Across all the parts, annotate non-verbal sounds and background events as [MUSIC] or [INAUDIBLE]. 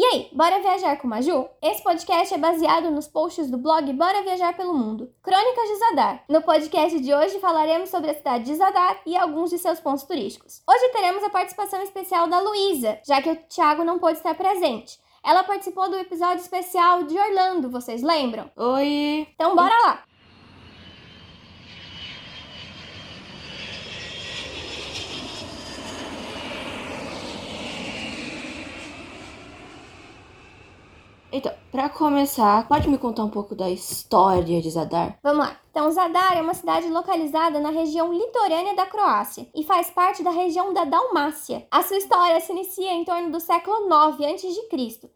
E aí, bora viajar com Maju? Esse podcast é baseado nos posts do blog Bora Viajar pelo Mundo, Crônicas de Zadar. No podcast de hoje falaremos sobre a cidade de Zadar e alguns de seus pontos turísticos. Hoje teremos a participação especial da Luísa, já que o Thiago não pôde estar presente. Ela participou do episódio especial de Orlando, vocês lembram? Oi! Então bora lá! Então, para começar, pode me contar um pouco da história de Zadar? Vamos lá. Então, Zadar é uma cidade localizada na região litorânea da Croácia e faz parte da região da Dalmácia. A sua história se inicia em torno do século 9 a.C.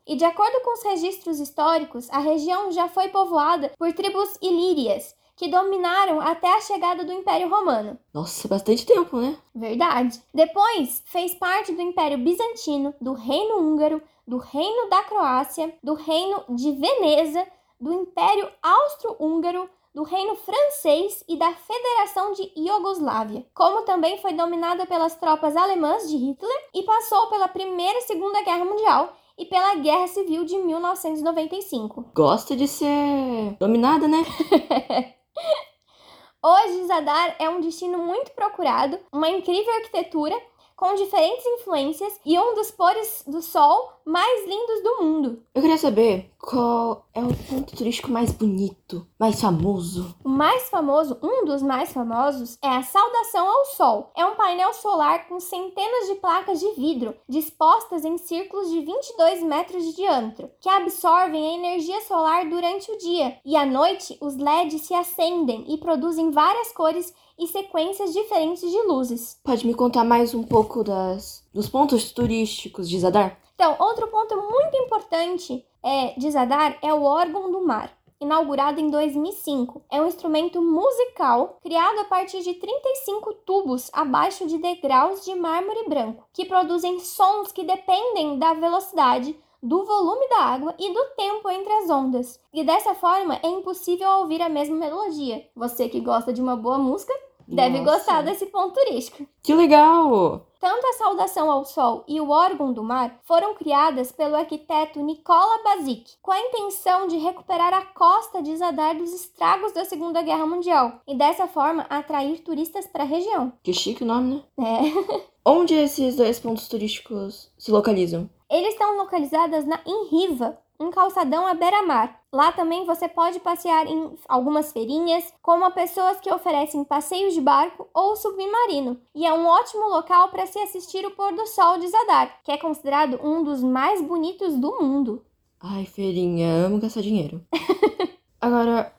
e, de acordo com os registros históricos, a região já foi povoada por tribos ilírias, que dominaram até a chegada do Império Romano. Nossa, bastante tempo, né? Verdade. Depois, fez parte do Império Bizantino, do Reino Húngaro, do Reino da Croácia, do Reino de Veneza, do Império Austro-Húngaro, do Reino Francês e da Federação de Iugoslávia, como também foi dominada pelas tropas alemãs de Hitler e passou pela Primeira e Segunda Guerra Mundial e pela Guerra Civil de 1995. Gosta de ser dominada, né? [LAUGHS] [LAUGHS] Hoje, Zadar é um destino muito procurado, uma incrível arquitetura com diferentes influências e um dos pôres do sol mais lindos do mundo. Eu queria saber qual é o ponto turístico mais bonito, mais famoso. O mais famoso, um dos mais famosos, é a Saudação ao Sol. É um painel solar com centenas de placas de vidro dispostas em círculos de 22 metros de diâmetro, que absorvem a energia solar durante o dia. E à noite, os LEDs se acendem e produzem várias cores e sequências diferentes de luzes. Pode me contar mais um pouco das, dos pontos turísticos de Zadar? Então, outro ponto muito importante é, de Zadar é o órgão do mar. Inaugurado em 2005, é um instrumento musical criado a partir de 35 tubos abaixo de degraus de mármore branco, que produzem sons que dependem da velocidade, do volume da água e do tempo entre as ondas. E dessa forma é impossível ouvir a mesma melodia. Você que gosta de uma boa música deve Nossa. gostar desse ponto turístico. Que legal! Tanto a saudação ao sol e o órgão do mar foram criadas pelo arquiteto Nicola Basic, com a intenção de recuperar a costa de Zadar dos estragos da Segunda Guerra Mundial e dessa forma atrair turistas para a região. Que chique o nome, né? É. [LAUGHS] Onde esses dois pontos turísticos se localizam? Eles estão localizados na, em Riva, um calçadão à beira-mar. Lá também você pode passear em algumas feirinhas, como pessoas que oferecem passeios de barco ou submarino. E é um ótimo local para se assistir o pôr do sol de Zadar, que é considerado um dos mais bonitos do mundo. Ai, feirinha, amo gastar dinheiro. [LAUGHS] Agora,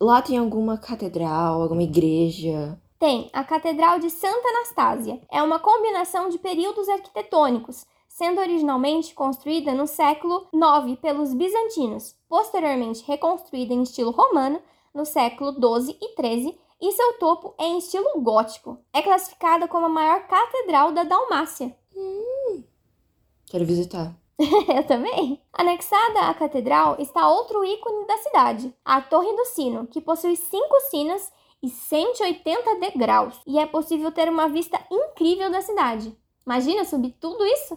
lá tem alguma catedral, alguma igreja? Tem a Catedral de Santa Anastásia. É uma combinação de períodos arquitetônicos, sendo originalmente construída no século IX pelos bizantinos, posteriormente reconstruída em estilo romano no século XII e XIII e seu topo é em estilo gótico. É classificada como a maior catedral da Dalmácia. Quero visitar. [LAUGHS] Eu também. Anexada à catedral está outro ícone da cidade, a Torre do Sino, que possui cinco sinos e 180 degraus, e é possível ter uma vista incrível da cidade. Imagina subir tudo isso?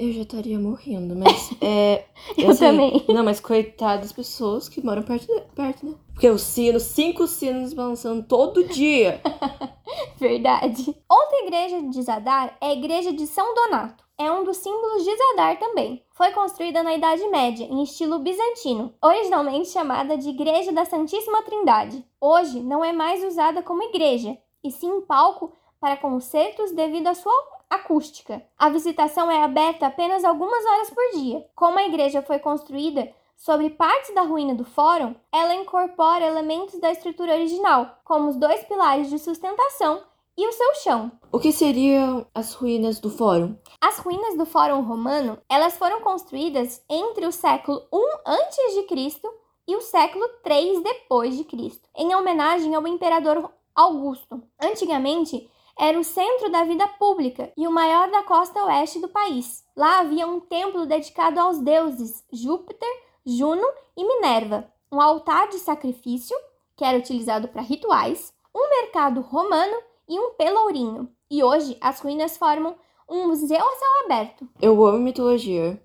Eu já estaria morrendo, mas [LAUGHS] é. Eu também. Não, mas coitadas das pessoas que moram perto, de, perto, né? Porque os sinos, cinco sinos balançando todo dia. [LAUGHS] Verdade. Outra igreja de Zadar é a igreja de São Donato. É um dos símbolos de Zadar também. Foi construída na Idade Média, em estilo bizantino, originalmente chamada de Igreja da Santíssima Trindade. Hoje não é mais usada como igreja, e sim palco para concertos devido à sua acústica. A visitação é aberta apenas algumas horas por dia. Como a igreja foi construída sobre partes da ruína do fórum, ela incorpora elementos da estrutura original, como os dois pilares de sustentação e o seu chão. O que seriam as ruínas do fórum? As ruínas do Fórum Romano, elas foram construídas entre o século I a.C. e o século III depois de Cristo, em homenagem ao imperador Augusto. Antigamente, era o centro da vida pública e o maior da costa oeste do país. Lá havia um templo dedicado aos deuses Júpiter, Juno e Minerva, um altar de sacrifício, que era utilizado para rituais, um mercado romano e um pelourinho. E hoje as ruínas formam um museu a céu aberto. Eu amo mitologia.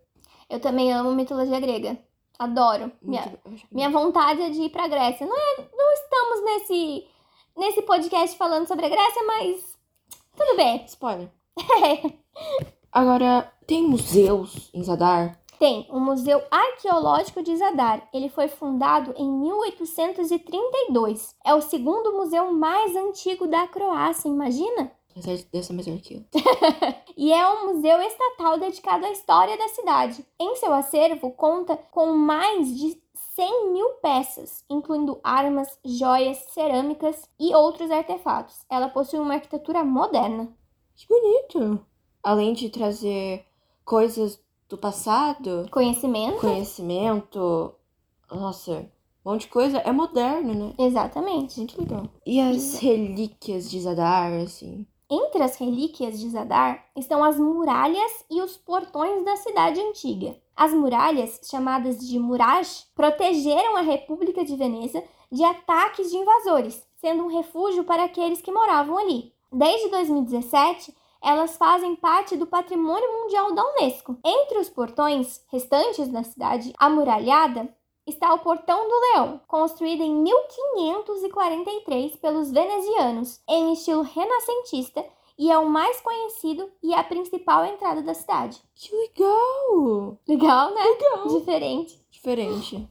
Eu também amo mitologia grega. Adoro. Minha, minha vontade é de ir pra Grécia. Não, é, não estamos nesse, nesse podcast falando sobre a Grécia, mas tudo bem. Spoiler. [LAUGHS] Agora, tem museus em Zadar? Tem o Museu Arqueológico de Zadar. Ele foi fundado em 1832. É o segundo museu mais antigo da Croácia, imagina? Ser melhor que eu. [LAUGHS] E é um museu estatal dedicado à história da cidade. Em seu acervo, conta com mais de 100 mil peças, incluindo armas, joias, cerâmicas e outros artefatos. Ela possui uma arquitetura moderna. Que bonito. Além de trazer coisas do passado, Conhecimento? conhecimento, nossa, um monte de coisa, é moderno, né? Exatamente. Muito legal. E as relíquias de Zadar, assim? Entre as relíquias de Zadar estão as muralhas e os portões da cidade antiga. As muralhas, chamadas de murage, protegeram a República de Veneza de ataques de invasores, sendo um refúgio para aqueles que moravam ali. Desde 2017, elas fazem parte do Patrimônio Mundial da Unesco. Entre os portões restantes da cidade amuralhada está o Portão do Leão, construído em 1543 pelos venezianos, em estilo renascentista, e é o mais conhecido e a principal entrada da cidade. Que legal! Legal, né? Legal. Diferente. Diferente.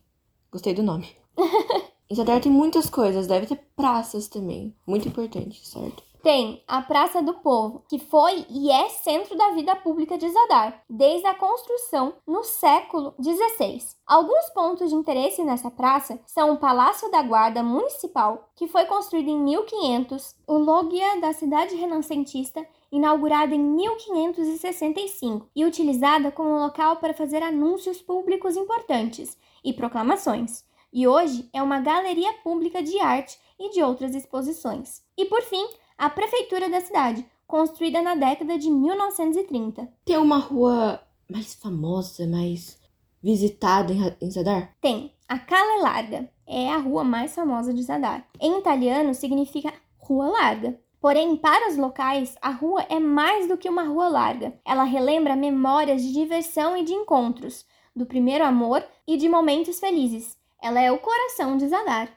Gostei do nome. [LAUGHS] Zadar tem muitas coisas, deve ter praças também. Muito importante, certo? Tem a Praça do Povo, que foi e é centro da vida pública de Zadar, desde a construção no século XVI. Alguns pontos de interesse nessa praça são o Palácio da Guarda Municipal, que foi construído em 1500, o Loggia da cidade renascentista, inaugurada em 1565 e utilizada como local para fazer anúncios públicos importantes e proclamações. E hoje é uma galeria pública de arte e de outras exposições. E por fim, a prefeitura da cidade, construída na década de 1930. Tem uma rua mais famosa, mais visitada em, Zadar? Tem a Cale Larga, é a rua mais famosa de Zadar. Em italiano significa rua larga. Porém, para os locais, a rua é mais do que uma rua larga. Ela relembra memórias de diversão e de encontros, do primeiro amor e de momentos felizes. Ela é o coração de Zadar.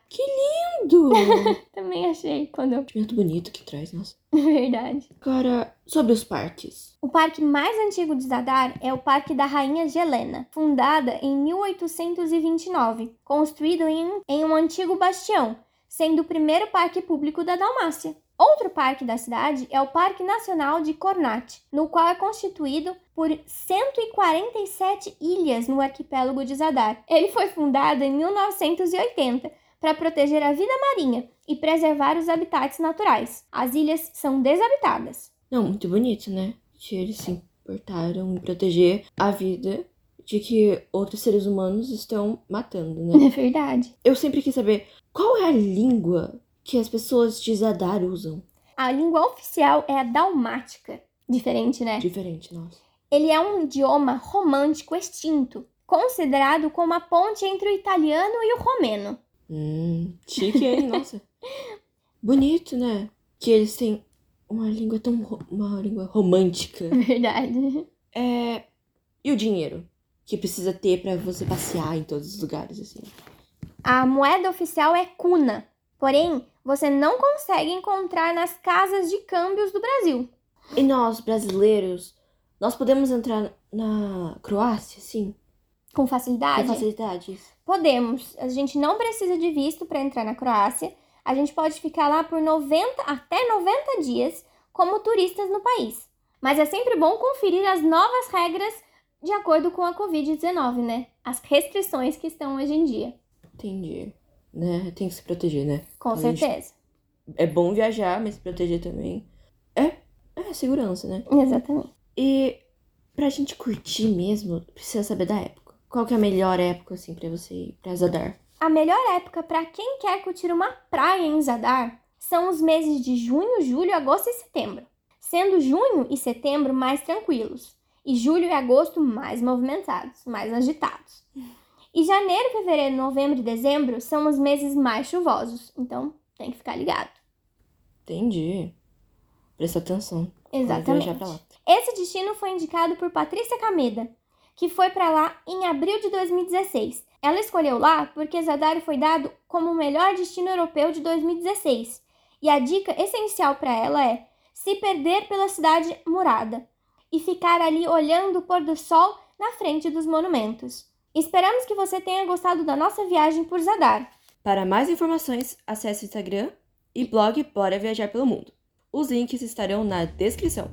Lindo! [LAUGHS] Também achei quando eu. Muito bonito que traz, nossa. [LAUGHS] Verdade. Agora, sobre os parques. O parque mais antigo de Zadar é o Parque da Rainha Helena, fundada em 1829, construído em, em um antigo bastião, sendo o primeiro parque público da Dalmácia. Outro parque da cidade é o Parque Nacional de Cornate, no qual é constituído por 147 ilhas no arquipélago de Zadar. Ele foi fundado em 1980 para proteger a vida marinha e preservar os habitats naturais. As ilhas são desabitadas. Não, muito bonito, né? Que eles se importaram em proteger a vida de que outros seres humanos estão matando, né? [LAUGHS] É verdade. Eu sempre quis saber qual é a língua que as pessoas de Zadar usam. A língua oficial é a dalmática. Diferente, né? Diferente, nossa. Ele é um idioma romântico extinto, considerado como a ponte entre o italiano e o romeno. Hum, chique, hein? [LAUGHS] Nossa. Bonito, né? Que eles têm uma língua tão. uma língua romântica. [LAUGHS] Verdade. É. E o dinheiro? Que precisa ter pra você passear em todos os lugares, assim. A moeda oficial é cuna, porém, você não consegue encontrar nas casas de câmbios do Brasil. E nós, brasileiros, nós podemos entrar na Croácia, sim? Com Com facilidade? Podemos. A gente não precisa de visto para entrar na Croácia. A gente pode ficar lá por 90 até 90 dias como turistas no país. Mas é sempre bom conferir as novas regras de acordo com a Covid-19, né? As restrições que estão hoje em dia. Entendi. Né? Tem que se proteger, né? Com A gente- certeza. É bom viajar, mas se proteger também. É, é segurança, né? Exatamente. E pra gente curtir mesmo, precisa saber da época. Qual que é a melhor época, assim, pra você ir pra Zadar? A melhor época para quem quer curtir uma praia em Zadar são os meses de junho, julho, agosto e setembro, sendo junho e setembro mais tranquilos e julho e agosto mais movimentados, mais agitados. E janeiro, fevereiro, novembro e dezembro são os meses mais chuvosos, então tem que ficar ligado. Entendi. Presta atenção. Exatamente. Esse destino foi indicado por Patrícia Cameda, que foi para lá em abril de 2016. Ela escolheu lá porque Zadar foi dado como o melhor destino europeu de 2016. E a dica essencial para ela é se perder pela cidade murada e ficar ali olhando o pôr do sol na frente dos monumentos. Esperamos que você tenha gostado da nossa viagem por Zadar. Para mais informações, acesse o Instagram e blog Bora Viajar pelo Mundo. Os links estarão na descrição.